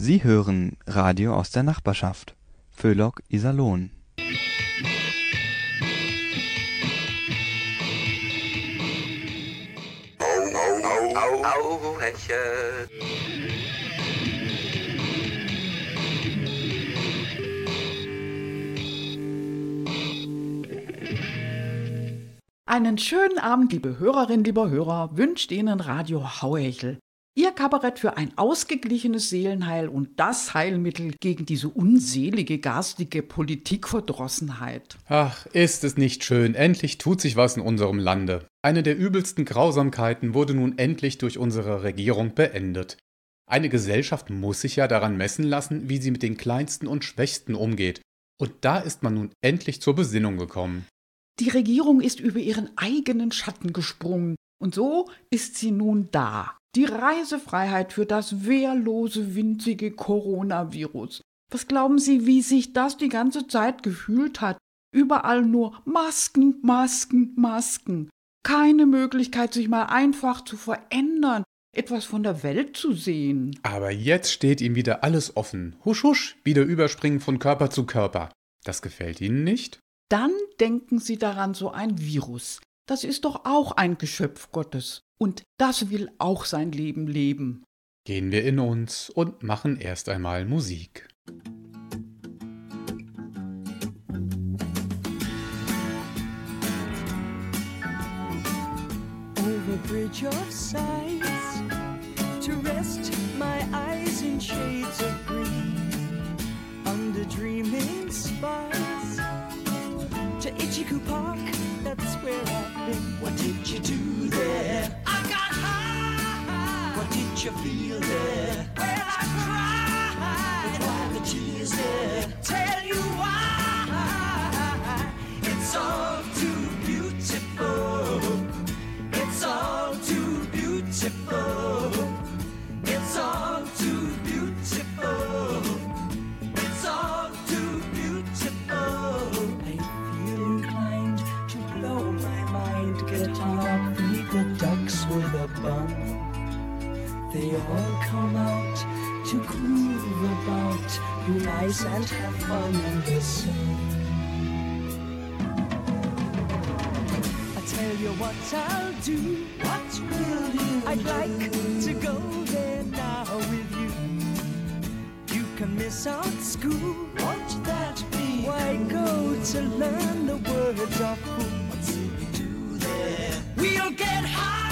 Sie hören Radio aus der Nachbarschaft. Föhlock Iserlohn. Aureche. Einen schönen Abend, liebe Hörerinnen, lieber Hörer, wünscht Ihnen Radio Hauhechel. Ihr Kabarett für ein ausgeglichenes Seelenheil und das Heilmittel gegen diese unselige, garstige Politikverdrossenheit. Ach, ist es nicht schön. Endlich tut sich was in unserem Lande. Eine der übelsten Grausamkeiten wurde nun endlich durch unsere Regierung beendet. Eine Gesellschaft muss sich ja daran messen lassen, wie sie mit den Kleinsten und Schwächsten umgeht. Und da ist man nun endlich zur Besinnung gekommen. Die Regierung ist über ihren eigenen Schatten gesprungen. Und so ist sie nun da. Die Reisefreiheit für das wehrlose, winzige Coronavirus. Was glauben Sie, wie sich das die ganze Zeit gefühlt hat? Überall nur Masken, Masken, Masken. Keine Möglichkeit, sich mal einfach zu verändern, etwas von der Welt zu sehen. Aber jetzt steht ihm wieder alles offen. Husch, husch, wieder überspringen von Körper zu Körper. Das gefällt Ihnen nicht? Dann denken Sie daran, so ein Virus. Das ist doch auch ein Geschöpf Gottes. Und das will auch sein Leben leben. Gehen wir in uns und machen erst einmal Musik. Over bridge of sights to rest my eyes in shades of green under dreaming spires to Ichiku Park. That's where I've you feel there? Be nice and have fun the sun. I tell you what I'll do. What will you I'd like to go there now with you. You can miss out school. Won't that be? Why go to learn the words of who? What's we do there? We'll get high.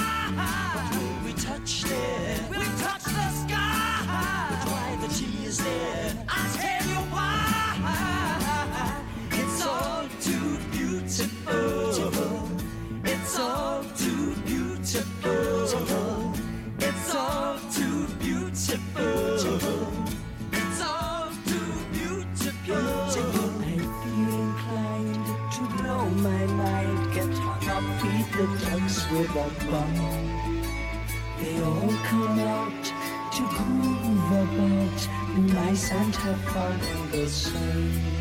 About, be nice and have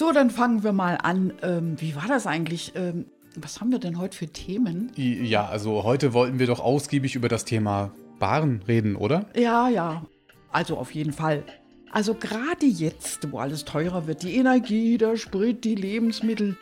So, dann fangen wir mal an. Ähm, wie war das eigentlich? Ähm, was haben wir denn heute für Themen? Ja, also heute wollten wir doch ausgiebig über das Thema Baren reden, oder? Ja, ja. Also auf jeden Fall. Also gerade jetzt, wo alles teurer wird, die Energie, der Sprit, die Lebensmittel.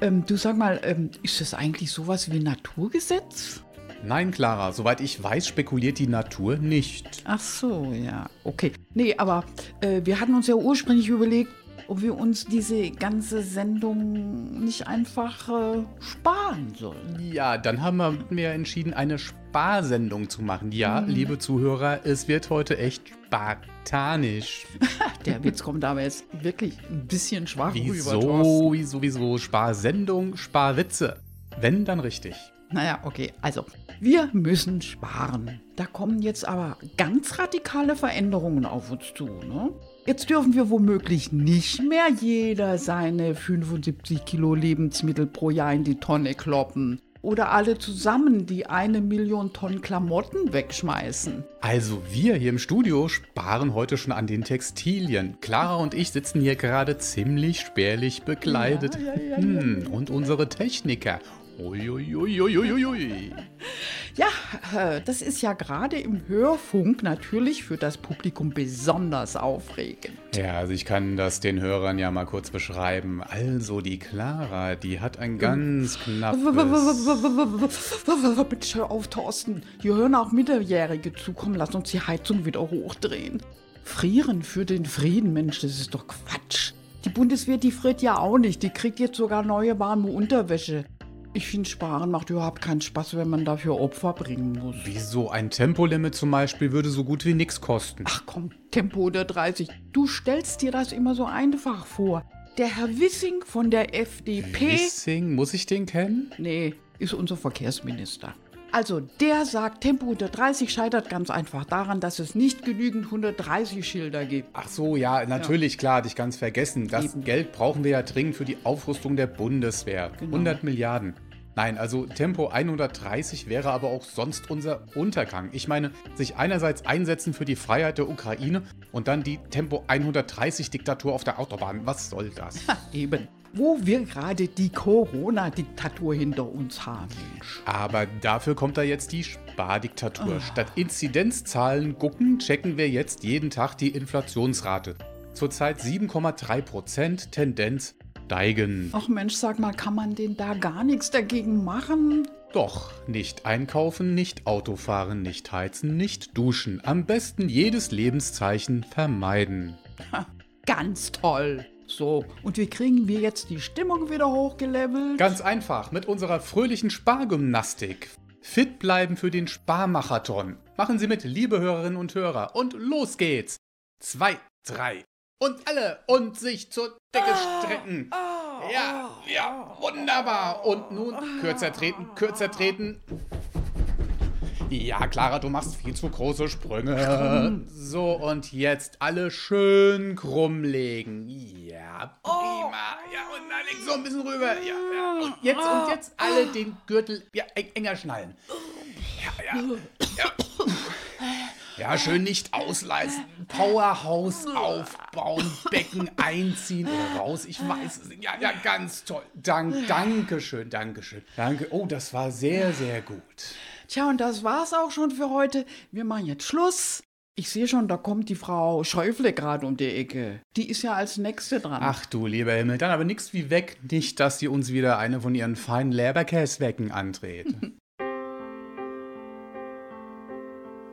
Ähm, du sag mal, ähm, ist das eigentlich sowas wie ein Naturgesetz? Nein, Clara, soweit ich weiß, spekuliert die Natur nicht. Ach so, ja, okay. Nee, aber äh, wir hatten uns ja ursprünglich überlegt, ob wir uns diese ganze Sendung nicht einfach äh, sparen sollen. Ja, dann haben wir mir entschieden, eine Sparsendung zu machen. Ja, liebe Zuhörer, es wird heute echt spartanisch. Der Witz kommt aber jetzt wirklich ein bisschen schwach rüber. Wieso, wieso, wieso? Sparsendung, Sparwitze. Wenn, dann richtig. Naja, okay, also wir müssen sparen. Da kommen jetzt aber ganz radikale Veränderungen auf uns zu. Ne? Jetzt dürfen wir womöglich nicht mehr jeder seine 75 Kilo Lebensmittel pro Jahr in die Tonne kloppen. Oder alle zusammen die eine Million Tonnen Klamotten wegschmeißen. Also wir hier im Studio sparen heute schon an den Textilien. Clara und ich sitzen hier gerade ziemlich spärlich bekleidet. Ja, ja, ja. Hm, und unsere Techniker. Uiuiuiuiui. Ja, äh, das ist ja gerade im Hörfunk natürlich für das Publikum besonders aufregend. Ja, also ich kann das den Hörern ja mal kurz beschreiben. Also die Clara, die hat ein ganz knappes... Bitte hör auf, Thorsten. Hier hören auch Minderjährige zu. Komm, lass uns die Heizung wieder hochdrehen. Frieren für den Frieden, Mensch, das ist doch Quatsch. Die Bundeswehr, die friert ja auch nicht. Die kriegt jetzt sogar neue warme Unterwäsche. Ich finde, Sparen macht überhaupt keinen Spaß, wenn man dafür Opfer bringen muss. Wieso ein Tempolimit zum Beispiel würde so gut wie nichts kosten? Ach komm, Tempo unter 30. Du stellst dir das immer so einfach vor. Der Herr Wissing von der FDP. Wissing, muss ich den kennen? Nee, ist unser Verkehrsminister. Also, der sagt, Tempo unter 30 scheitert ganz einfach daran, dass es nicht genügend 130-Schilder gibt. Ach so, ja, natürlich, klar, hatte ich ganz vergessen. Das Eben. Geld brauchen wir ja dringend für die Aufrüstung der Bundeswehr. Genau. 100 Milliarden. Nein, also Tempo 130 wäre aber auch sonst unser Untergang. Ich meine, sich einerseits einsetzen für die Freiheit der Ukraine und dann die Tempo 130 Diktatur auf der Autobahn. Was soll das? Eben. Wo wir gerade die Corona-Diktatur hinter uns haben. Aber dafür kommt da jetzt die Spardiktatur. Statt Inzidenzzahlen gucken, checken wir jetzt jeden Tag die Inflationsrate. Zurzeit 7,3 Prozent, Tendenz steigen. Ach Mensch, sag mal, kann man denn da gar nichts dagegen machen? Doch, nicht einkaufen, nicht Autofahren, nicht heizen, nicht duschen. Am besten jedes Lebenszeichen vermeiden. Ha, ganz toll. So, und wie kriegen wir jetzt die Stimmung wieder hochgelevelt? Ganz einfach, mit unserer fröhlichen Spargymnastik. Fit bleiben für den Sparmarathon. Machen Sie mit, liebe Hörerinnen und Hörer. Und los geht's. Zwei, drei. Und alle und sich zur Decke strecken. Ja, ja, wunderbar. Und nun kürzer treten, kürzer treten. Ja, Clara, du machst viel zu große Sprünge. So, und jetzt alle schön krumm legen. Ja, prima. Ja, und dann leg so ein bisschen rüber. Ja, ja. Und jetzt, und jetzt alle den Gürtel ja, eng, enger schnallen. Ja, ja, ja. Ja, schön nicht ausleisten. Powerhouse aufbauen, Becken einziehen oder raus. Ich weiß es nicht. Ja, ja, ganz toll. Dank, Dankeschön, Dankeschön. Danke. Oh, das war sehr, sehr gut. Tja, und das war's auch schon für heute. Wir machen jetzt Schluss. Ich sehe schon, da kommt die Frau Schäufle gerade um die Ecke. Die ist ja als Nächste dran. Ach du lieber Himmel, dann aber nix wie weg. Nicht, dass sie uns wieder eine von ihren feinen Leberkäswecken andreht.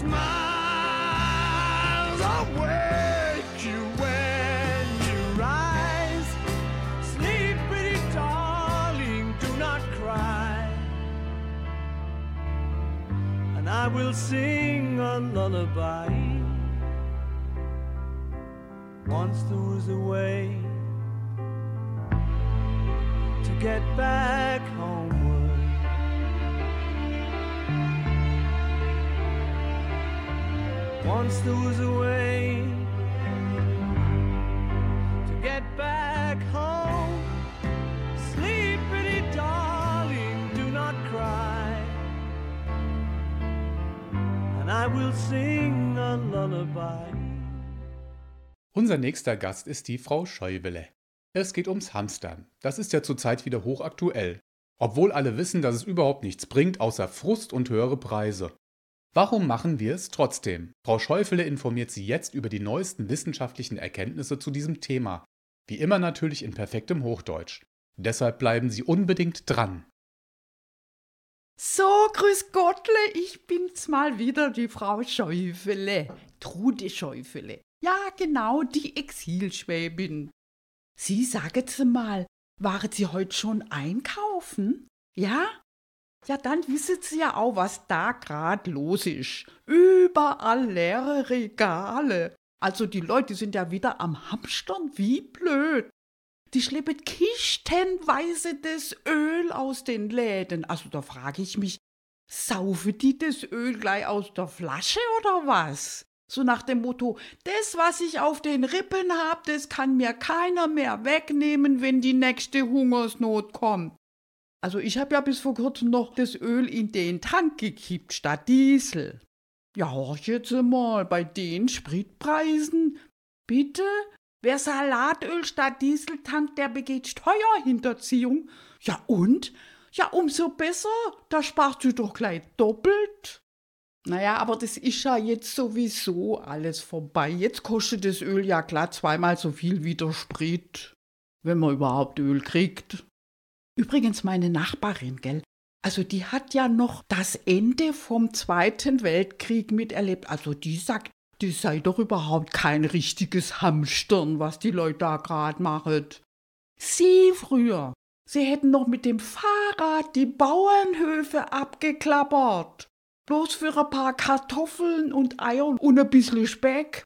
Smiles awake you when you rise. Sleep, pretty darling, do not cry. And I will sing a lullaby. Once there was a way to get back Once there was a way to get back home. Sleep, pretty darling, do not cry. And I will sing a lullaby. Unser nächster Gast ist die Frau Schäuble. Es geht ums Hamstern. Das ist ja zurzeit wieder hochaktuell. Obwohl alle wissen, dass es überhaupt nichts bringt, außer Frust und höhere Preise. Warum machen wir es trotzdem? Frau Schäufele informiert Sie jetzt über die neuesten wissenschaftlichen Erkenntnisse zu diesem Thema. Wie immer natürlich in perfektem Hochdeutsch. Deshalb bleiben Sie unbedingt dran. So, grüß Gottle, ich bin's mal wieder, die Frau Schäufele. Trude Schäufele. Ja, genau, die Exilschwäbin. Sie, sagen Sie mal, waren Sie heute schon einkaufen? Ja? Ja, dann wissen Sie ja auch, was da grad los ist. Überall leere Regale. Also die Leute sind ja wieder am Hamstern wie blöd. Die schleppen kistenweise das Öl aus den Läden. Also da frage ich mich, saufen die das Öl gleich aus der Flasche oder was? So nach dem Motto, das, was ich auf den Rippen hab, das kann mir keiner mehr wegnehmen, wenn die nächste Hungersnot kommt. Also ich hab ja bis vor kurzem noch das Öl in den Tank gekippt statt Diesel. Ja, horch jetzt mal, bei den Spritpreisen. Bitte? Wer Salatöl statt Diesel tankt, der begeht Steuerhinterziehung. Ja und? Ja, umso besser. Da sparst du doch gleich doppelt. Naja, aber das ist ja jetzt sowieso alles vorbei. Jetzt kostet das Öl ja klar zweimal so viel wie der Sprit, wenn man überhaupt Öl kriegt. Übrigens meine Nachbarin, gell? Also die hat ja noch das Ende vom Zweiten Weltkrieg miterlebt. Also die sagt, das sei doch überhaupt kein richtiges Hamstern, was die Leute da grad machen. Sie früher, sie hätten noch mit dem Fahrrad die Bauernhöfe abgeklappert. Bloß für ein paar Kartoffeln und Eier und ein bisschen Speck.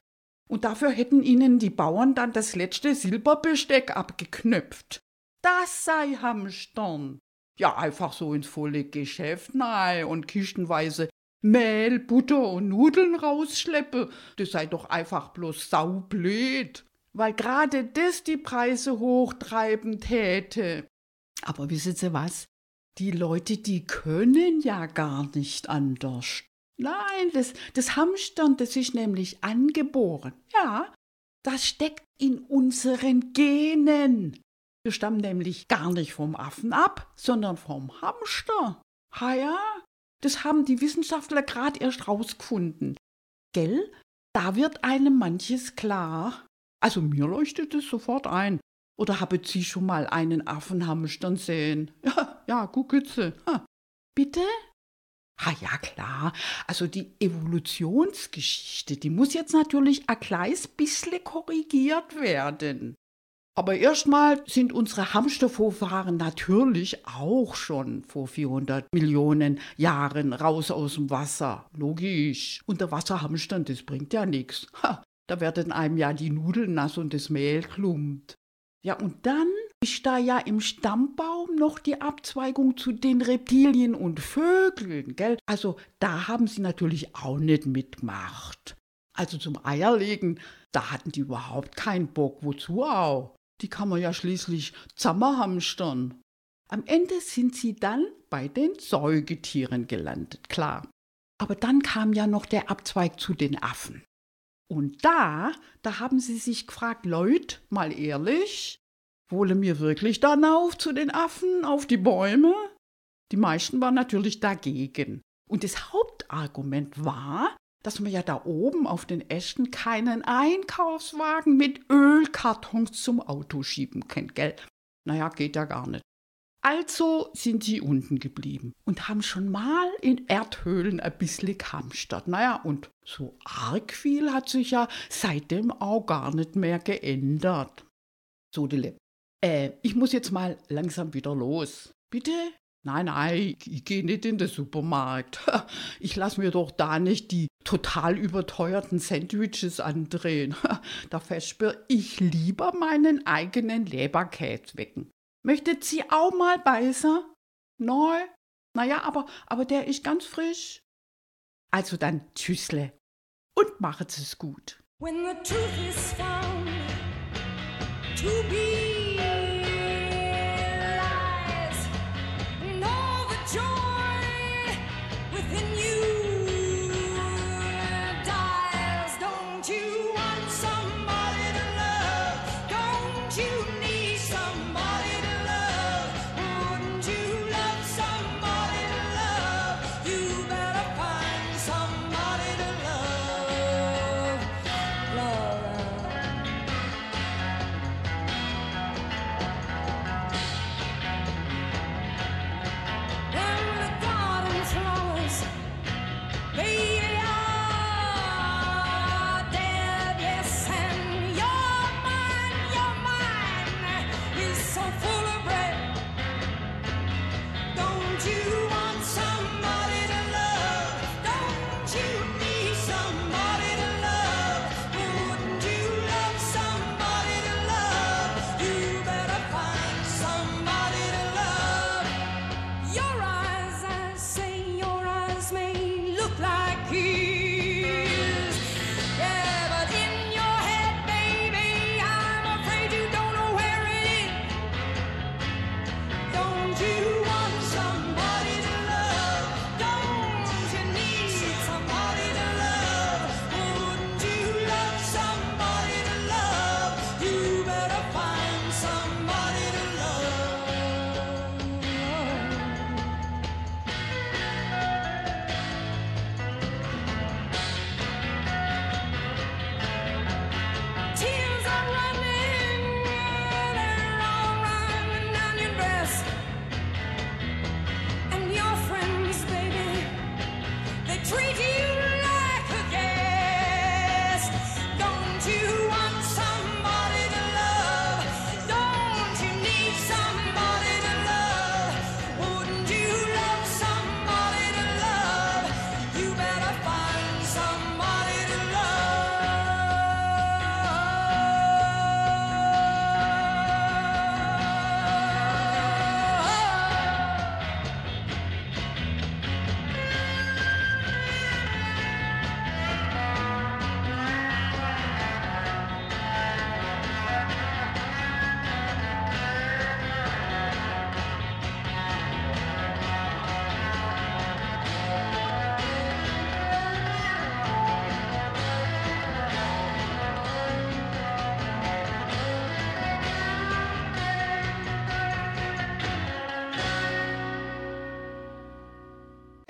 Und dafür hätten ihnen die Bauern dann das letzte Silberbesteck abgeknöpft. Das sei Hamstern. Ja, einfach so ins volle Geschäft nein und kistenweise Mehl, Butter und Nudeln rausschleppe, das sei doch einfach bloß saublöd, weil gerade das die Preise hochtreiben täte. Aber wissen Sie was? Die Leute, die können ja gar nicht anders. Nein, das, das Hamstern, das ist nämlich angeboren. Ja, das steckt in unseren Genen. Wir stammen nämlich gar nicht vom Affen ab, sondern vom Hamster. Ha ja, das haben die Wissenschaftler gerade erst rausgefunden. Gell? Da wird einem manches klar. Also mir leuchtet es sofort ein. Oder haben Sie schon mal einen Affenhamstern sehen? Ja, ja, guckitze. Bitte? Ha ja, klar. Also die Evolutionsgeschichte, die muss jetzt natürlich ein kleines bisschen korrigiert werden. Aber erstmal sind unsere Hamstervorfahren natürlich auch schon vor 400 Millionen Jahren raus aus dem Wasser. Logisch. Und der Wasserhamstern, das bringt ja nichts. Da werden einem ja die Nudeln nass und das Mehl klumpt. Ja, und dann ist da ja im Stammbaum noch die Abzweigung zu den Reptilien und Vögeln, gell? Also da haben sie natürlich auch nicht mitgemacht. Also zum Eierlegen, da hatten die überhaupt keinen Bock. Wozu auch? Die kann man ja schließlich zammerhamstern. Am Ende sind sie dann bei den Säugetieren gelandet, klar. Aber dann kam ja noch der Abzweig zu den Affen. Und da, da haben sie sich gefragt, Leute, mal ehrlich, wolle mir wirklich dann auf zu den Affen, auf die Bäume? Die meisten waren natürlich dagegen. Und das Hauptargument war, dass man ja da oben auf den Ästen keinen Einkaufswagen mit Ölkartons zum Auto schieben kann, gell? Naja, geht ja gar nicht. Also sind sie unten geblieben und haben schon mal in Erdhöhlen ein bisschen gehamstert. Naja, und so arg viel hat sich ja seitdem auch gar nicht mehr geändert. So, Dille. Äh, ich muss jetzt mal langsam wieder los. Bitte? Nein, nein, ich gehe nicht in den Supermarkt. Ich lasse mir doch da nicht die total überteuerten Sandwiches andrehen. Da versperre ich lieber meinen eigenen Leberkäse wecken. Möchtet Sie auch mal beißen? Neu? Naja, aber, aber der ist ganz frisch. Also dann Tschüssle und machet es gut. When the truth is found to be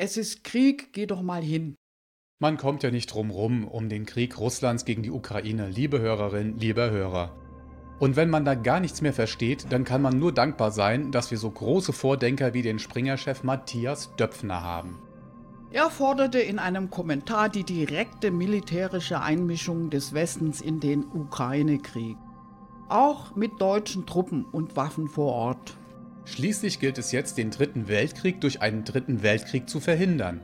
Es ist Krieg, geh doch mal hin. Man kommt ja nicht drum rum um den Krieg Russlands gegen die Ukraine, liebe Hörerin, lieber Hörer. Und wenn man da gar nichts mehr versteht, dann kann man nur dankbar sein, dass wir so große Vordenker wie den Springer-Chef Matthias Döpfner haben. Er forderte in einem Kommentar die direkte militärische Einmischung des Westens in den Ukraine-Krieg. Auch mit deutschen Truppen und Waffen vor Ort. Schließlich gilt es jetzt, den Dritten Weltkrieg durch einen Dritten Weltkrieg zu verhindern.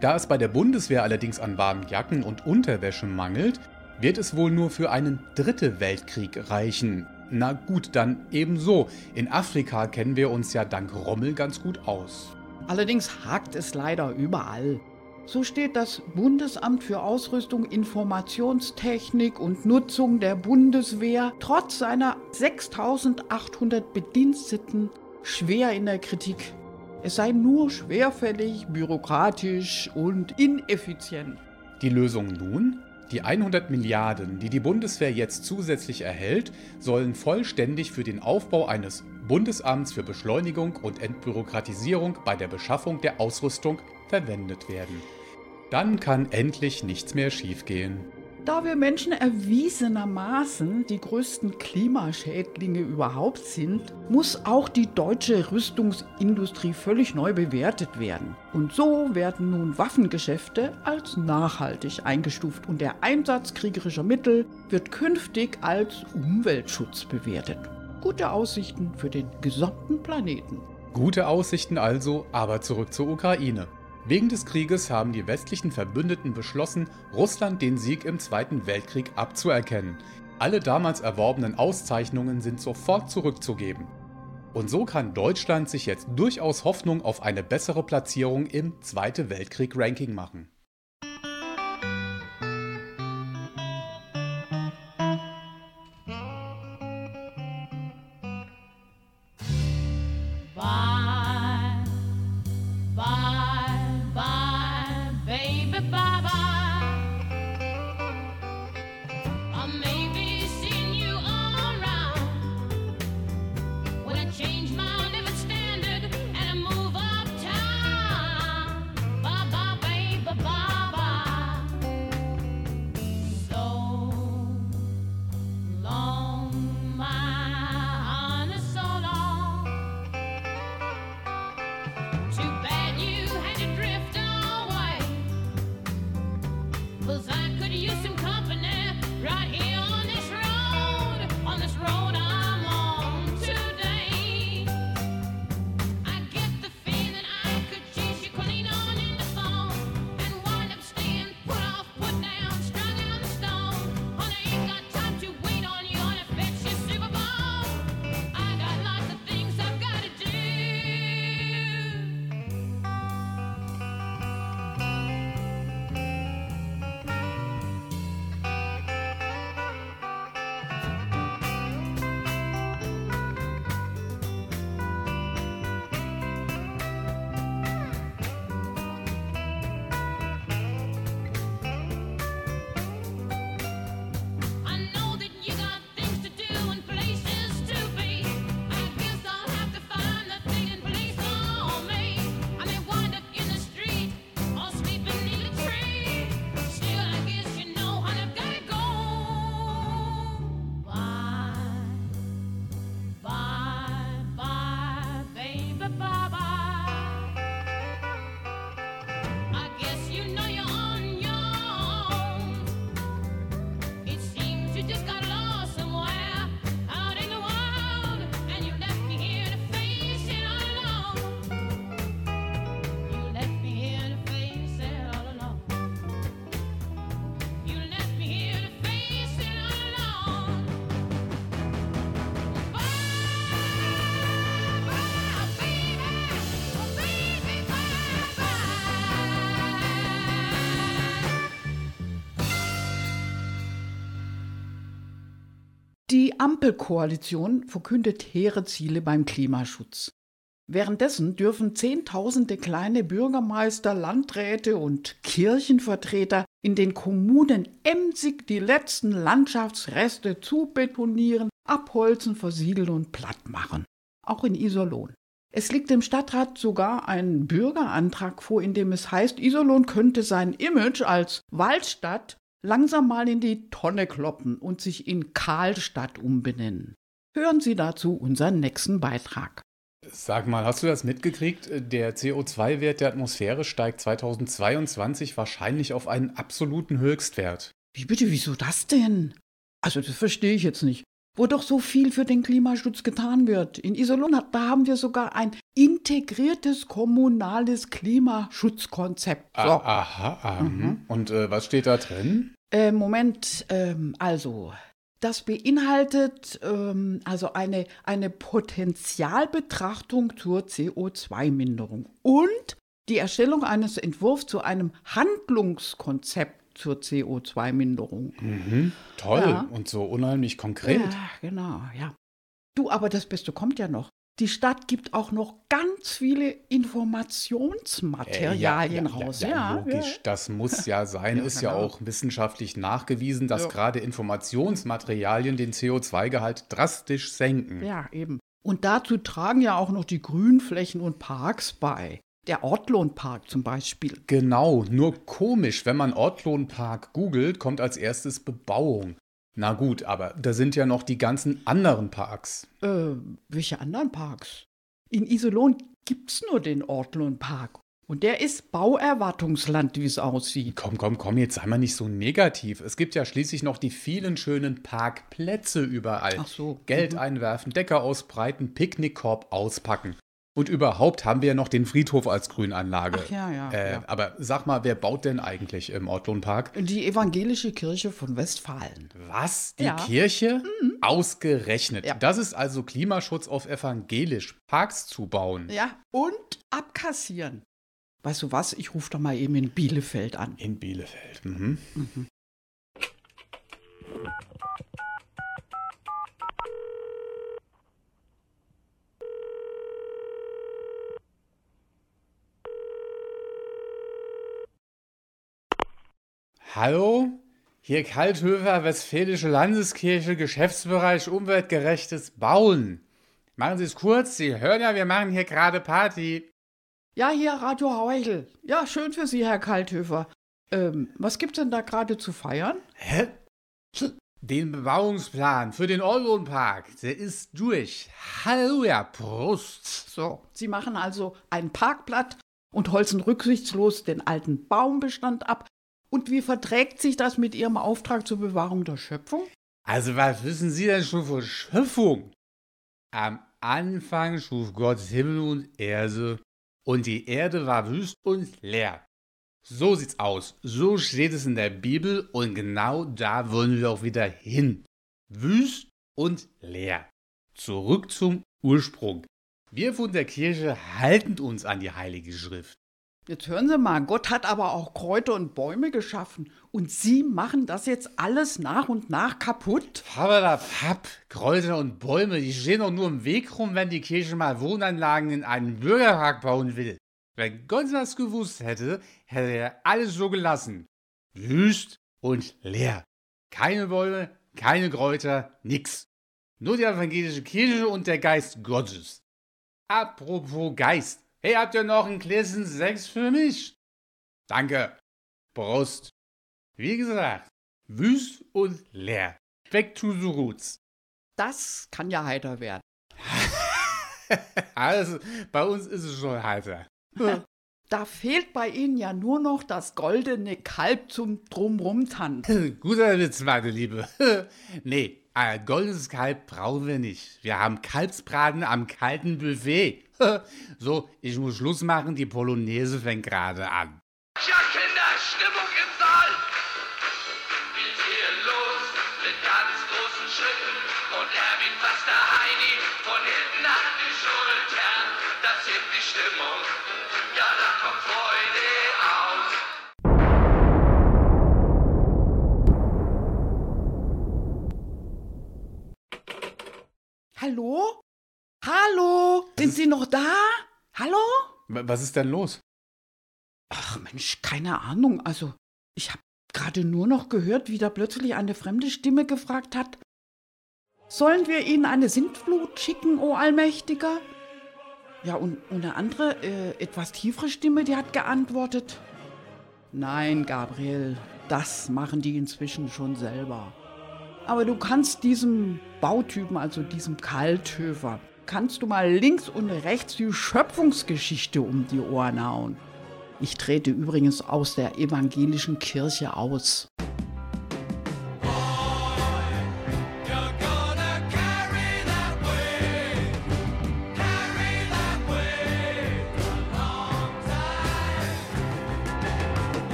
Da es bei der Bundeswehr allerdings an warmen Jacken und Unterwäsche mangelt, wird es wohl nur für einen Dritte Weltkrieg reichen. Na gut, dann ebenso. In Afrika kennen wir uns ja dank Rommel ganz gut aus. Allerdings hakt es leider überall. So steht das Bundesamt für Ausrüstung, Informationstechnik und Nutzung der Bundeswehr trotz seiner 6800 Bediensteten schwer in der Kritik. Es sei nur schwerfällig, bürokratisch und ineffizient. Die Lösung nun? Die 100 Milliarden, die die Bundeswehr jetzt zusätzlich erhält, sollen vollständig für den Aufbau eines Bundesamts für Beschleunigung und Entbürokratisierung bei der Beschaffung der Ausrüstung verwendet werden. Dann kann endlich nichts mehr schiefgehen. Da wir Menschen erwiesenermaßen die größten Klimaschädlinge überhaupt sind, muss auch die deutsche Rüstungsindustrie völlig neu bewertet werden. Und so werden nun Waffengeschäfte als nachhaltig eingestuft und der Einsatz kriegerischer Mittel wird künftig als Umweltschutz bewertet. Gute Aussichten für den gesamten Planeten. Gute Aussichten also, aber zurück zur Ukraine. Wegen des Krieges haben die westlichen Verbündeten beschlossen, Russland den Sieg im Zweiten Weltkrieg abzuerkennen. Alle damals erworbenen Auszeichnungen sind sofort zurückzugeben. Und so kann Deutschland sich jetzt durchaus Hoffnung auf eine bessere Platzierung im Zweite Weltkrieg-Ranking machen. Ampelkoalition verkündet hehre Ziele beim Klimaschutz. Währenddessen dürfen Zehntausende kleine Bürgermeister, Landräte und Kirchenvertreter in den Kommunen emsig die letzten Landschaftsreste zubetonieren, abholzen, versiegeln und platt machen. Auch in Iserlohn. Es liegt dem Stadtrat sogar ein Bürgerantrag vor, in dem es heißt, Iserlohn könnte sein Image als Waldstadt langsam mal in die Tonne kloppen und sich in Karlstadt umbenennen. Hören Sie dazu unseren nächsten Beitrag. Sag mal, hast du das mitgekriegt? Der CO2-Wert der Atmosphäre steigt 2022 wahrscheinlich auf einen absoluten Höchstwert. Wie bitte, wieso das denn? Also, das verstehe ich jetzt nicht. Wo doch so viel für den Klimaschutz getan wird. In Iserlohn, da haben wir sogar ein integriertes kommunales Klimaschutzkonzept. So. Ah, aha, aha. Mhm. Und äh, was steht da drin? Äh, Moment, ähm, also, das beinhaltet ähm, also eine, eine Potentialbetrachtung zur CO2-Minderung und die Erstellung eines Entwurfs zu einem Handlungskonzept zur CO2-Minderung. Mhm. Toll Ja. und so unheimlich konkret. Ja, genau, ja. Du, aber das Beste kommt ja noch. Die Stadt gibt auch noch ganz viele Äh, Informationsmaterialien raus. Ja, logisch, das muss ja sein. Ja, ist ja genau. auch wissenschaftlich nachgewiesen, dass Ja. gerade Informationsmaterialien den CO2-Gehalt drastisch senken. Ja, eben. Und dazu tragen ja auch noch die Grünflächen und Parks bei. Der Ortlohnpark zum Beispiel. Genau, nur komisch, wenn man Ortlohnpark googelt, kommt als erstes Bebauung. Na gut, aber da sind ja noch die ganzen anderen Parks. Äh, welche anderen Parks? In Iserlohn gibt's nur den Ortlohnpark. Und der ist Bauerwartungsland, wie es aussieht. Komm, komm, komm, jetzt sei mal nicht so negativ. Es gibt ja schließlich noch die vielen schönen Parkplätze überall. Ach so. Geld Mhm. einwerfen, Decke ausbreiten, Picknickkorb auspacken. Und überhaupt haben wir ja noch den Friedhof als Grünanlage. Ach ja, ja, Äh, ja. Aber sag mal, wer baut denn eigentlich im Ortlohnpark? Die evangelische Kirche von Westfalen. Was? Die Ja. Kirche? Ausgerechnet. Ja. Das ist also Klimaschutz auf evangelisch. Parks zu bauen. Ja, und abkassieren. Weißt du was? Ich rufe doch mal eben in Bielefeld an. In Bielefeld. Mhm. Hallo? Hier Kalthöfer, Westfälische Landeskirche, Geschäftsbereich umweltgerechtes Bauen. Machen Sie es kurz, Sie hören ja, wir machen hier gerade Party. Ja, hier Radio Heuchel. Ja, schön für Sie, Herr Kalthöfer. Ähm, was gibt's denn da gerade zu feiern? Hä? Den Bebauungsplan für den Orlonpark, der ist durch. Halleluja, Prost. So, Sie machen also ein Parkblatt und holzen rücksichtslos den alten Baumbestand ab. Und wie verträgt sich das mit Ihrem Auftrag zur Bewahrung der Schöpfung? Also, was wissen Sie denn schon von Schöpfung? Am Anfang schuf Gott Himmel und Erde, und die Erde war wüst und leer. So sieht's aus. So steht es in der Bibel, und genau da wollen wir auch wieder hin. Wüst und leer. Zurück zum Ursprung. Wir von der Kirche halten uns an die Heilige Schrift. Jetzt hören Sie mal, Gott hat aber auch Kräuter und Bäume geschaffen. Und Sie machen das jetzt alles nach und nach kaputt? Papp, Kräuter und Bäume, die stehen doch nur im Weg rum, wenn die Kirche mal Wohnanlagen in einen Bürgerpark bauen will. Wenn Gott das gewusst hätte, hätte er alles so gelassen. Wüst und leer. Keine Bäume, keine Kräuter, nix. Nur die evangelische Kirche und der Geist Gottes. Apropos Geist. Hey, habt ihr noch ein Gläschen Sechs für mich? Danke. Prost. Wie gesagt, wüst und leer. Back to the roots. Das kann ja heiter werden. Also, bei uns ist es schon heiter. Da fehlt bei Ihnen ja nur noch das goldene Kalb zum Drumrumtanzen. Guter Witz, meine Liebe. nee, ein goldenes Kalb brauchen wir nicht. Wir haben Kalbsbraten am kalten Buffet. so, ich muss Schluss machen, die Polonaise fängt gerade an. Tja, Hallo? Hallo? Sind Sie noch da? Hallo? Was ist denn los? Ach Mensch, keine Ahnung. Also, ich habe gerade nur noch gehört, wie da plötzlich eine fremde Stimme gefragt hat. Sollen wir Ihnen eine Sintflut schicken, o Allmächtiger? Ja, und, und eine andere, äh, etwas tiefere Stimme, die hat geantwortet, nein, Gabriel, das machen die inzwischen schon selber. Aber du kannst diesem Bautypen, also diesem Kalthöfer, kannst du mal links und rechts die Schöpfungsgeschichte um die Ohren hauen. Ich trete übrigens aus der evangelischen Kirche aus.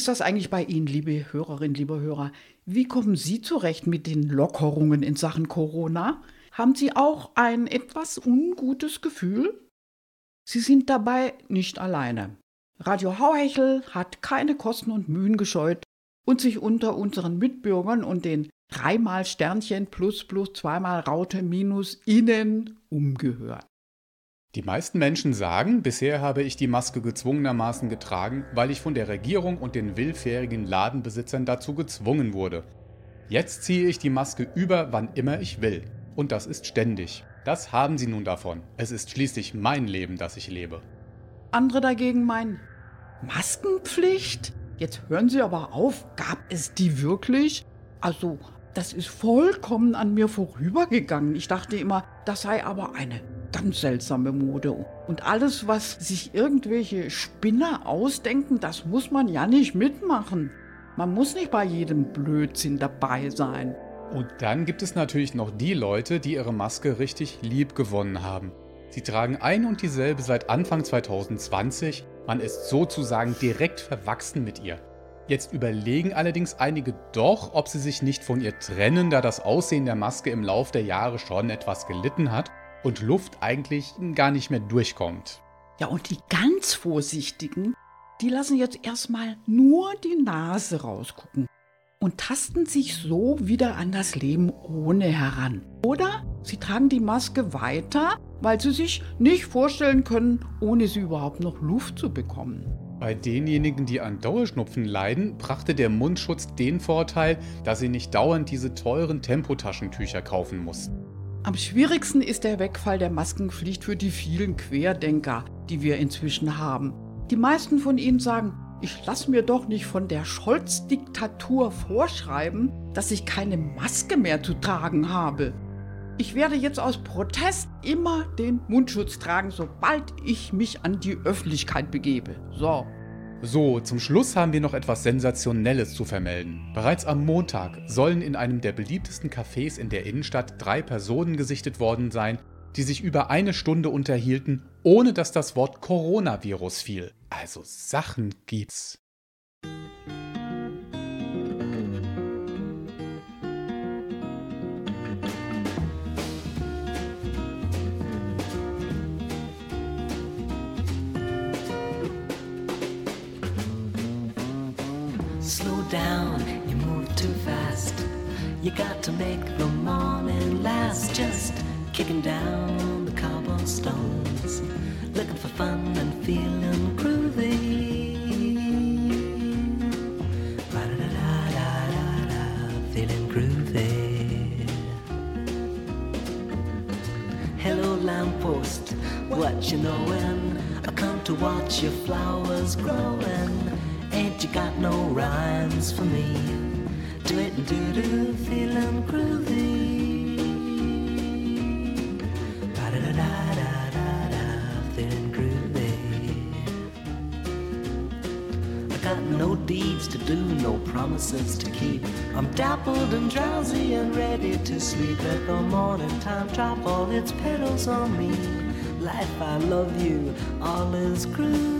Ist das eigentlich bei Ihnen, liebe Hörerinnen, liebe Hörer? Wie kommen Sie zurecht mit den Lockerungen in Sachen Corona? Haben Sie auch ein etwas ungutes Gefühl? Sie sind dabei nicht alleine. Radio Hauhechel hat keine Kosten und Mühen gescheut und sich unter unseren Mitbürgern und den dreimal Sternchen plus plus zweimal Raute minus innen umgehört. Die meisten Menschen sagen, bisher habe ich die Maske gezwungenermaßen getragen, weil ich von der Regierung und den willfährigen Ladenbesitzern dazu gezwungen wurde. Jetzt ziehe ich die Maske über, wann immer ich will. Und das ist ständig. Das haben sie nun davon. Es ist schließlich mein Leben, das ich lebe. Andere dagegen meinen, Maskenpflicht? Jetzt hören Sie aber auf, gab es die wirklich? Also, das ist vollkommen an mir vorübergegangen. Ich dachte immer, das sei aber eine ganz seltsame Mode. Und alles, was sich irgendwelche Spinner ausdenken, das muss man ja nicht mitmachen. Man muss nicht bei jedem Blödsinn dabei sein. Und dann gibt es natürlich noch die Leute, die ihre Maske richtig lieb gewonnen haben. Sie tragen ein und dieselbe seit Anfang 2020. Man ist sozusagen direkt verwachsen mit ihr. Jetzt überlegen allerdings einige doch, ob sie sich nicht von ihr trennen, da das Aussehen der Maske im Lauf der Jahre schon etwas gelitten hat und Luft eigentlich gar nicht mehr durchkommt. Ja, und die ganz Vorsichtigen, die lassen jetzt erstmal nur die Nase rausgucken und tasten sich so wieder an das Leben ohne heran. Oder sie tragen die Maske weiter, weil sie sich nicht vorstellen können, ohne sie überhaupt noch Luft zu bekommen. Bei denjenigen, die an Dauerschnupfen leiden, brachte der Mundschutz den Vorteil, dass sie nicht dauernd diese teuren Tempotaschentücher kaufen mussten. Am schwierigsten ist der Wegfall der Maskenpflicht für die vielen Querdenker, die wir inzwischen haben. Die meisten von ihnen sagen, ich lasse mir doch nicht von der Scholz-Diktatur vorschreiben, dass ich keine Maske mehr zu tragen habe. Ich werde jetzt aus Protest immer den Mundschutz tragen, sobald ich mich an die Öffentlichkeit begebe. So. So, zum Schluss haben wir noch etwas Sensationelles zu vermelden. Bereits am Montag sollen in einem der beliebtesten Cafés in der Innenstadt drei Personen gesichtet worden sein, die sich über eine Stunde unterhielten, ohne dass das Wort Coronavirus fiel. Also Sachen gibt's. slow down, you move too fast. You got to make the morning last. Just kicking down the cobblestones, looking for fun and feeling groovy. Da da da da da da, feeling groovy. Hello lamppost, what you knowin'? I come to watch your flowers growin'. Ain't you got no rhymes for me? Do it and do do, feeling groovy. Ba-da-da-da-da-da, feeling groovy. I got no deeds to do, no promises to keep. I'm dappled and drowsy and ready to sleep. Let the morning time drop all its petals on me. Life, I love you, all is groovy.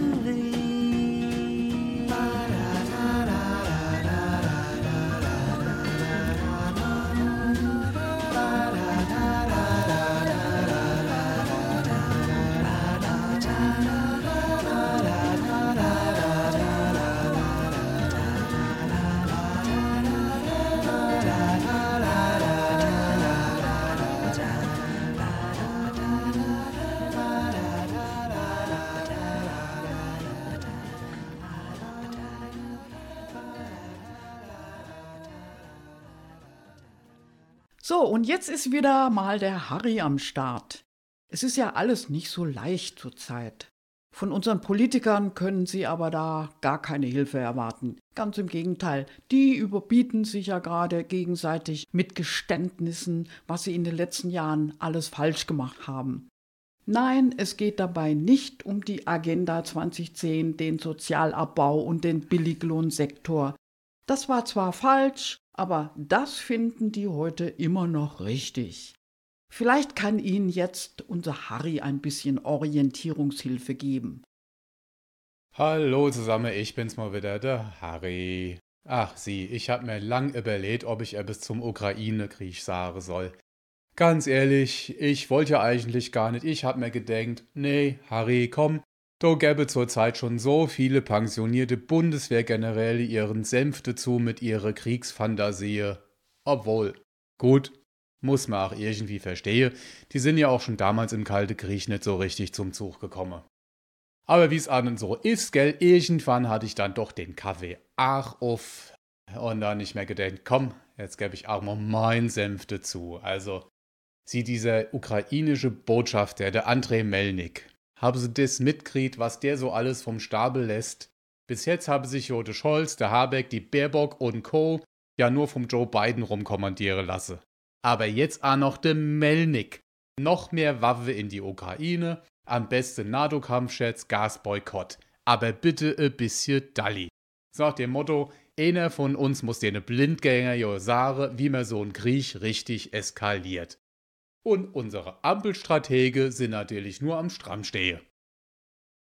Und jetzt ist wieder mal der Harry am Start. Es ist ja alles nicht so leicht zurzeit. Von unseren Politikern können Sie aber da gar keine Hilfe erwarten. Ganz im Gegenteil, die überbieten sich ja gerade gegenseitig mit Geständnissen, was sie in den letzten Jahren alles falsch gemacht haben. Nein, es geht dabei nicht um die Agenda 2010, den Sozialabbau und den Billiglohnsektor. Das war zwar falsch, aber das finden die heute immer noch richtig. Vielleicht kann Ihnen jetzt unser Harry ein bisschen Orientierungshilfe geben. Hallo zusammen, ich bin's mal wieder, der Harry. Ach Sie, ich hab mir lang überlegt, ob ich etwas zum Ukraine-Krieg sagen soll. Ganz ehrlich, ich wollte ja eigentlich gar nicht. Ich hab mir gedenkt, nee, Harry, komm, da gäbe zurzeit schon so viele pensionierte Bundeswehrgeneräle ihren Senf dazu mit ihrer Kriegsfantasie. Obwohl, gut, muss man auch irgendwie verstehen, die sind ja auch schon damals im Kalten Krieg nicht so richtig zum Zug gekommen. Aber wie es an und so ist, gell, irgendwann hatte ich dann doch den Kaffee ach auf und dann nicht mehr gedacht, komm, jetzt gebe ich auch mal meinen Senf dazu. Also, sie dieser ukrainische Botschafter, der Andrei Melnik, haben sie das mitkriegt, was der so alles vom Stapel lässt. Bis jetzt haben sich Jote Scholz, der Habeck, die Baerbock und Co. ja nur vom Joe Biden rumkommandieren lassen. Aber jetzt auch noch der Melnik. Noch mehr Waffe in die Ukraine, am besten NATO-Kampfjets, Gasboykott. Aber bitte ein bisschen Dalli. Sagt dem Motto, einer von uns muss den Blindgänger jo sagen, wie man so einen Krieg richtig eskaliert. Und unsere Ampelstratege sind natürlich nur am Strand stehe.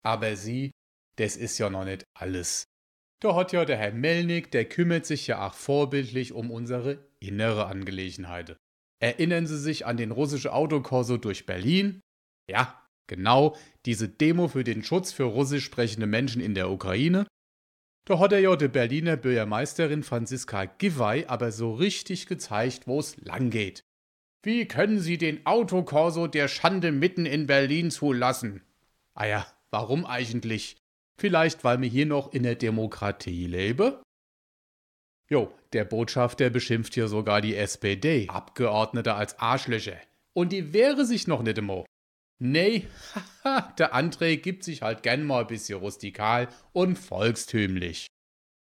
Aber sie, das ist ja noch nicht alles. Da hat ja der Herr Melnik, der kümmert sich ja auch vorbildlich um unsere innere Angelegenheiten. Erinnern Sie sich an den russischen Autokorso durch Berlin? Ja, genau, diese Demo für den Schutz für russisch sprechende Menschen in der Ukraine. Da hat er ja der Berliner Bürgermeisterin Franziska Giffey aber so richtig gezeigt, wo es lang geht. Wie können Sie den Autokorso der Schande mitten in Berlin zulassen? Ah ja, warum eigentlich? Vielleicht, weil mir hier noch in der Demokratie lebe? Jo, der Botschafter beschimpft hier sogar die SPD, Abgeordnete als Arschlöcher. Und die wehre sich noch nicht immer. Nee, haha, der André gibt sich halt gern mal ein bisschen rustikal und volkstümlich.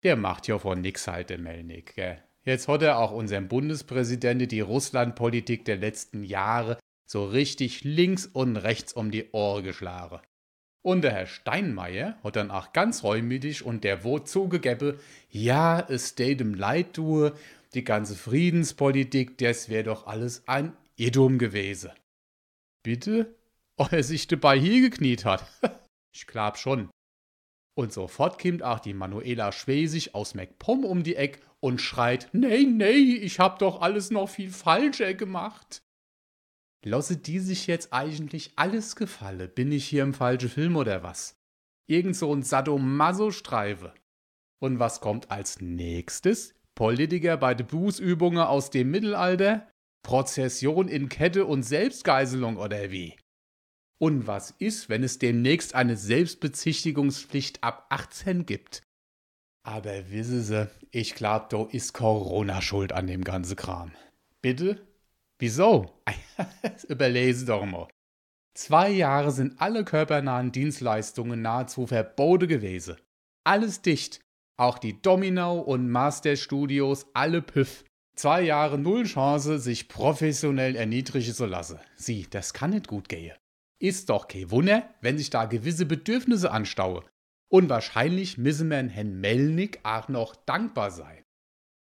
Der macht ja von nix halt, der Melnik, gell? Jetzt hat er auch unserem Bundespräsidenten die Russlandpolitik der letzten Jahre so richtig links und rechts um die Ohren geschlagen. Und der Herr Steinmeier hat dann auch ganz reumütig und der wo zugegeben, ja, es steht dem Leid du, die ganze Friedenspolitik, das wäre doch alles ein Irrtum gewesen. Bitte? Ob er sich dabei hier gekniet hat? ich glaub schon. Und sofort kommt auch die Manuela Schwesig aus MacPom um die Eck und schreit, nee, nee, ich hab doch alles noch viel falscher gemacht. Lasse die sich jetzt eigentlich alles gefalle? Bin ich hier im falschen Film oder was? Irgend so ein Sadomaso-Streife. Und was kommt als nächstes? Politiker bei den Bußübungen aus dem Mittelalter? Prozession in Kette und Selbstgeiselung oder wie? Und was ist, wenn es demnächst eine Selbstbezichtigungspflicht ab 18 gibt? Aber wissen Sie, ich glaub, da ist Corona schuld an dem ganzen Kram. Bitte? Wieso? Überlese doch mal. Zwei Jahre sind alle körpernahen Dienstleistungen nahezu verboten gewesen. Alles dicht. Auch die Domino und Master Studios, alle Püff. Zwei Jahre null Chance, sich professionell erniedrigen zu lassen. Sie, das kann nicht gut gehen. Ist doch kein Wunder, wenn sich da gewisse Bedürfnisse anstaue. Und wahrscheinlich müssen wir Herrn Melnick auch noch dankbar sein.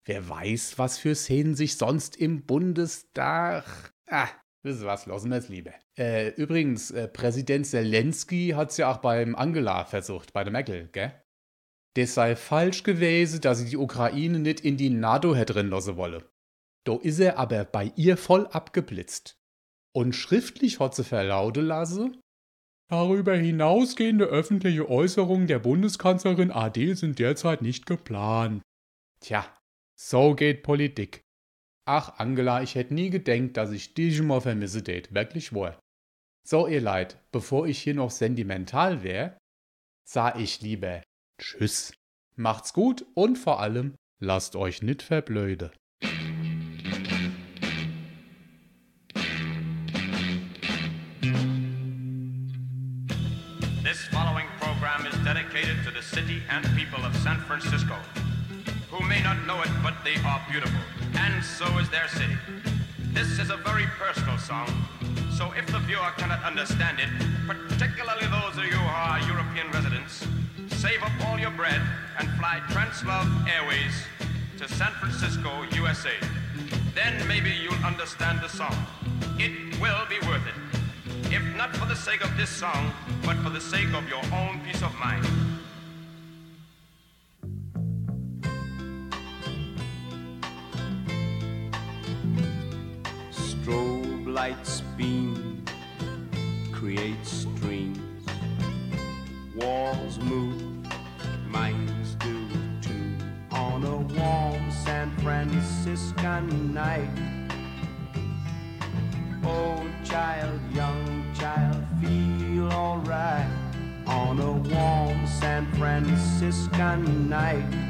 Wer weiß, was für Szenen sich sonst im Bundestag. Ah, wisst ihr was, lassen wir es lieber. Äh, übrigens, äh, Präsident Zelensky hat's ja auch beim Angela versucht, bei der Merkel, gell? Das sei falsch gewesen, dass sie die Ukraine nicht in die NATO hätte drin lassen wolle. Da is er aber bei ihr voll abgeblitzt. Und schriftlich hat sie verlauten lassen, Darüber hinausgehende öffentliche Äußerungen der Bundeskanzlerin AD sind derzeit nicht geplant. Tja, so geht Politik. Ach, Angela, ich hätte nie gedenkt, dass ich dich mal vermisse tät, wirklich wohl. So, ihr Leid, bevor ich hier noch sentimental wär, sah ich lieber Tschüss. Macht's gut und vor allem lasst euch nicht verblöde. The city and people of San Francisco, who may not know it, but they are beautiful, and so is their city. This is a very personal song, so if the viewer cannot understand it, particularly those of you who are European residents, save up all your bread and fly Translove Airways to San Francisco, USA. Then maybe you'll understand the song. It will be worth it. If not for the sake of this song, but for the sake of your own peace of mind. Strobe lights beam, create streams. Walls move, minds do too. On a warm San Franciscan night. Old child, young child, feel alright. On a warm San Franciscan night.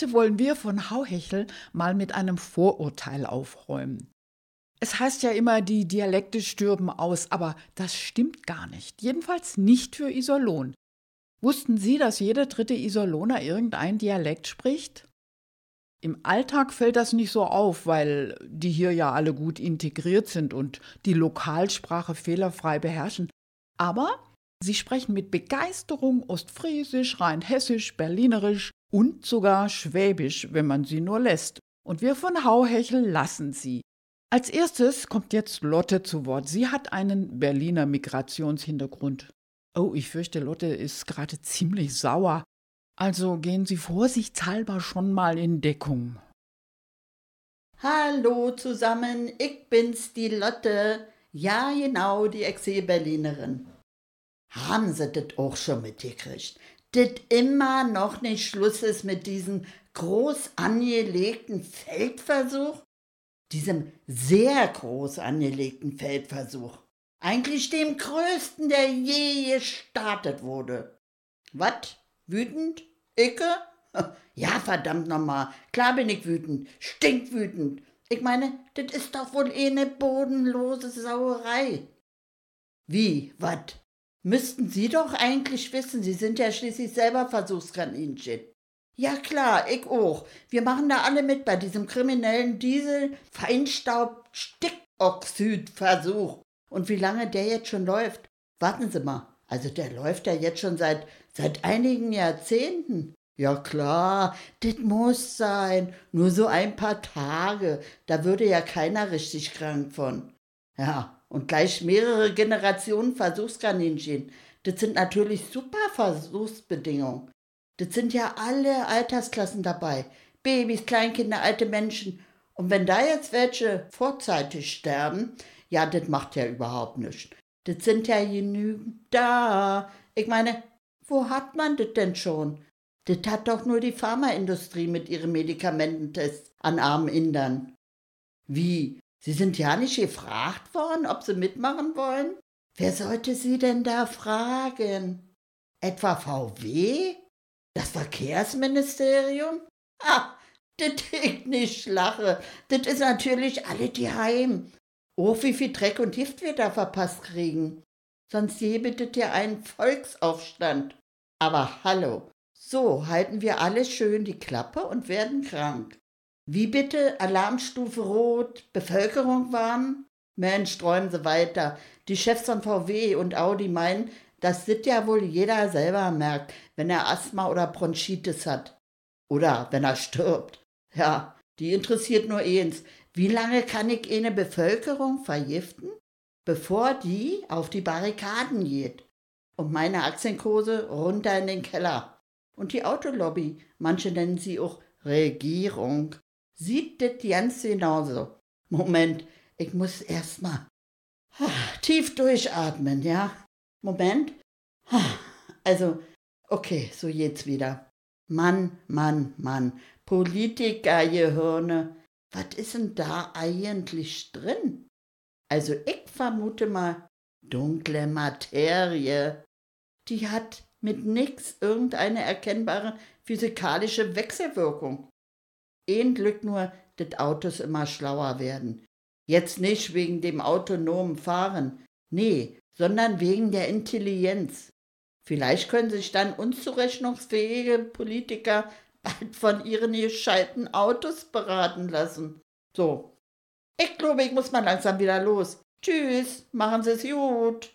Heute wollen wir von Hauhechel mal mit einem Vorurteil aufräumen. Es heißt ja immer, die Dialekte stürben aus, aber das stimmt gar nicht. Jedenfalls nicht für Iserlohn. Wussten Sie, dass jeder dritte Iserlohner irgendein Dialekt spricht? Im Alltag fällt das nicht so auf, weil die hier ja alle gut integriert sind und die Lokalsprache fehlerfrei beherrschen. Aber sie sprechen mit Begeisterung Ostfriesisch, Rheinhessisch, Berlinerisch und sogar Schwäbisch, wenn man sie nur lässt. Und wir von Hauhechel lassen sie. Als erstes kommt jetzt Lotte zu Wort. Sie hat einen Berliner Migrationshintergrund. Oh, ich fürchte, Lotte ist gerade ziemlich sauer. Also gehen Sie vorsichtshalber schon mal in Deckung. Hallo zusammen, ich bin's, die Lotte. Ja, genau, die Exil-Berlinerin. Haben Sie das auch schon mitgekriegt? Das immer noch nicht Schluss ist mit diesem groß angelegten Feldversuch? Diesem sehr groß angelegten Feldversuch. Eigentlich dem größten, der je gestartet wurde. Was? Wütend? Icke? Ja, verdammt nochmal. Klar bin ich wütend. Stinkwütend. Ich meine, das ist doch wohl eh eine bodenlose Sauerei. Wie? Was? Müssten Sie doch eigentlich wissen, Sie sind ja schließlich selber Versuchskaninchen. Ja klar, ich auch. Wir machen da alle mit bei diesem kriminellen Diesel-Feinstaub-Stickoxid-Versuch. Und wie lange der jetzt schon läuft? Warten Sie mal. Also der läuft ja jetzt schon seit, seit einigen Jahrzehnten. Ja klar, das muss sein. Nur so ein paar Tage. Da würde ja keiner richtig krank von. Ja, und gleich mehrere Generationen Versuchskaninchen. Das sind natürlich super Versuchsbedingungen. Das sind ja alle Altersklassen dabei. Babys, Kleinkinder, alte Menschen. Und wenn da jetzt welche vorzeitig sterben, ja, das macht ja überhaupt nichts. Das sind ja genügend da. Ich meine, wo hat man das denn schon? Das hat doch nur die Pharmaindustrie mit ihren Medikamententests an armen Indern. Wie? Sie sind ja nicht gefragt worden, ob sie mitmachen wollen? Wer sollte sie denn da fragen? Etwa VW? Das Verkehrsministerium? Ah, das ich nicht lache. Das ist natürlich alle die Heim. Oh, wie viel Dreck und Gift wir da verpasst kriegen. Sonst gäbe das ja einen Volksaufstand. Aber hallo, so halten wir alle schön die Klappe und werden krank. Wie bitte? Alarmstufe Rot, Bevölkerung warnen? Mensch, träumen Sie weiter. Die Chefs von VW und Audi meinen, das ja wohl jeder selber merkt, wenn er Asthma oder Bronchitis hat. Oder wenn er stirbt. Ja, die interessiert nur eins. Wie lange kann ich eine Bevölkerung vergiften, bevor die auf die Barrikaden geht? Und meine Aktienkurse runter in den Keller. Und die Autolobby, manche nennen sie auch Regierung, sieht das ganz genauso. Moment, ich muss erst mal tief durchatmen, ja? Moment. Also, okay, so jetzt wieder. Mann, Mann, Mann. Politikergehirne. Was ist denn da eigentlich drin? Also, ich vermute mal dunkle Materie. Die hat mit nix irgendeine erkennbare physikalische Wechselwirkung. Ein Glück nur, dass Autos immer schlauer werden. Jetzt nicht wegen dem autonomen Fahren, nee, sondern wegen der Intelligenz. Vielleicht können sich dann unzurechnungsfähige Politiker bald von ihren gescheiten Autos beraten lassen. So. Ich glaube, ich muss mal langsam wieder los. Tschüss, machen Sie es gut.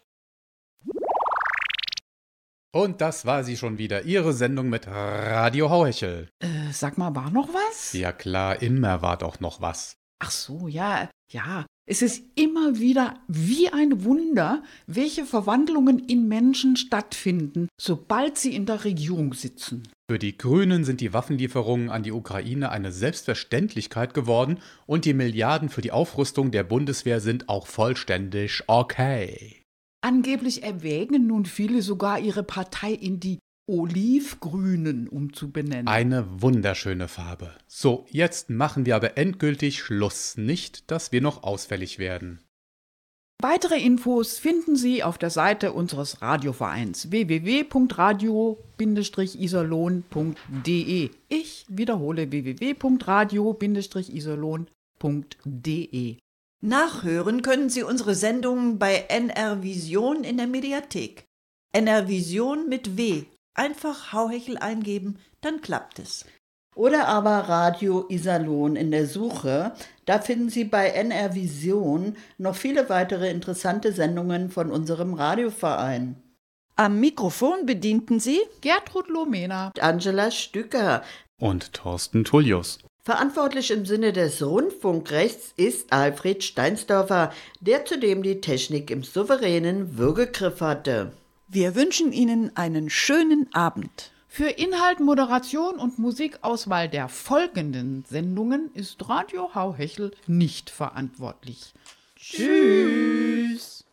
Und das war sie schon wieder, ihre Sendung mit Radio Hauhechel. Äh, sag mal, war noch was? Ja klar, immer war doch noch was. Ach so, ja, ja. Es ist immer wieder wie ein Wunder, welche Verwandlungen in Menschen stattfinden, sobald sie in der Regierung sitzen. Für die Grünen sind die Waffenlieferungen an die Ukraine eine Selbstverständlichkeit geworden und die Milliarden für die Aufrüstung der Bundeswehr sind auch vollständig okay. Angeblich erwägen nun viele sogar ihre Partei in die Olivgrünen umzubenennen. Eine wunderschöne Farbe. So, jetzt machen wir aber endgültig Schluss, nicht, dass wir noch ausfällig werden. Weitere Infos finden Sie auf der Seite unseres Radiovereins www.radio-iserlohn.de. Ich wiederhole www.radio-iserlohn.de. Nachhören können Sie unsere Sendungen bei NR Vision in der Mediathek. NR Vision mit W. Einfach Hauhechel eingeben, dann klappt es. Oder aber Radio Iserlohn in der Suche. Da finden Sie bei NR Vision noch viele weitere interessante Sendungen von unserem Radioverein. Am Mikrofon bedienten Sie Gertrud Lomena. Angela Stücker. Und Thorsten Tullius. Verantwortlich im Sinne des Rundfunkrechts ist Alfred Steinsdorfer, der zudem die Technik im souveränen Würgegriff hatte. Wir wünschen Ihnen einen schönen Abend. Für Inhalt, Moderation und Musikauswahl der folgenden Sendungen ist Radio Hauhechel nicht verantwortlich. Tschüss.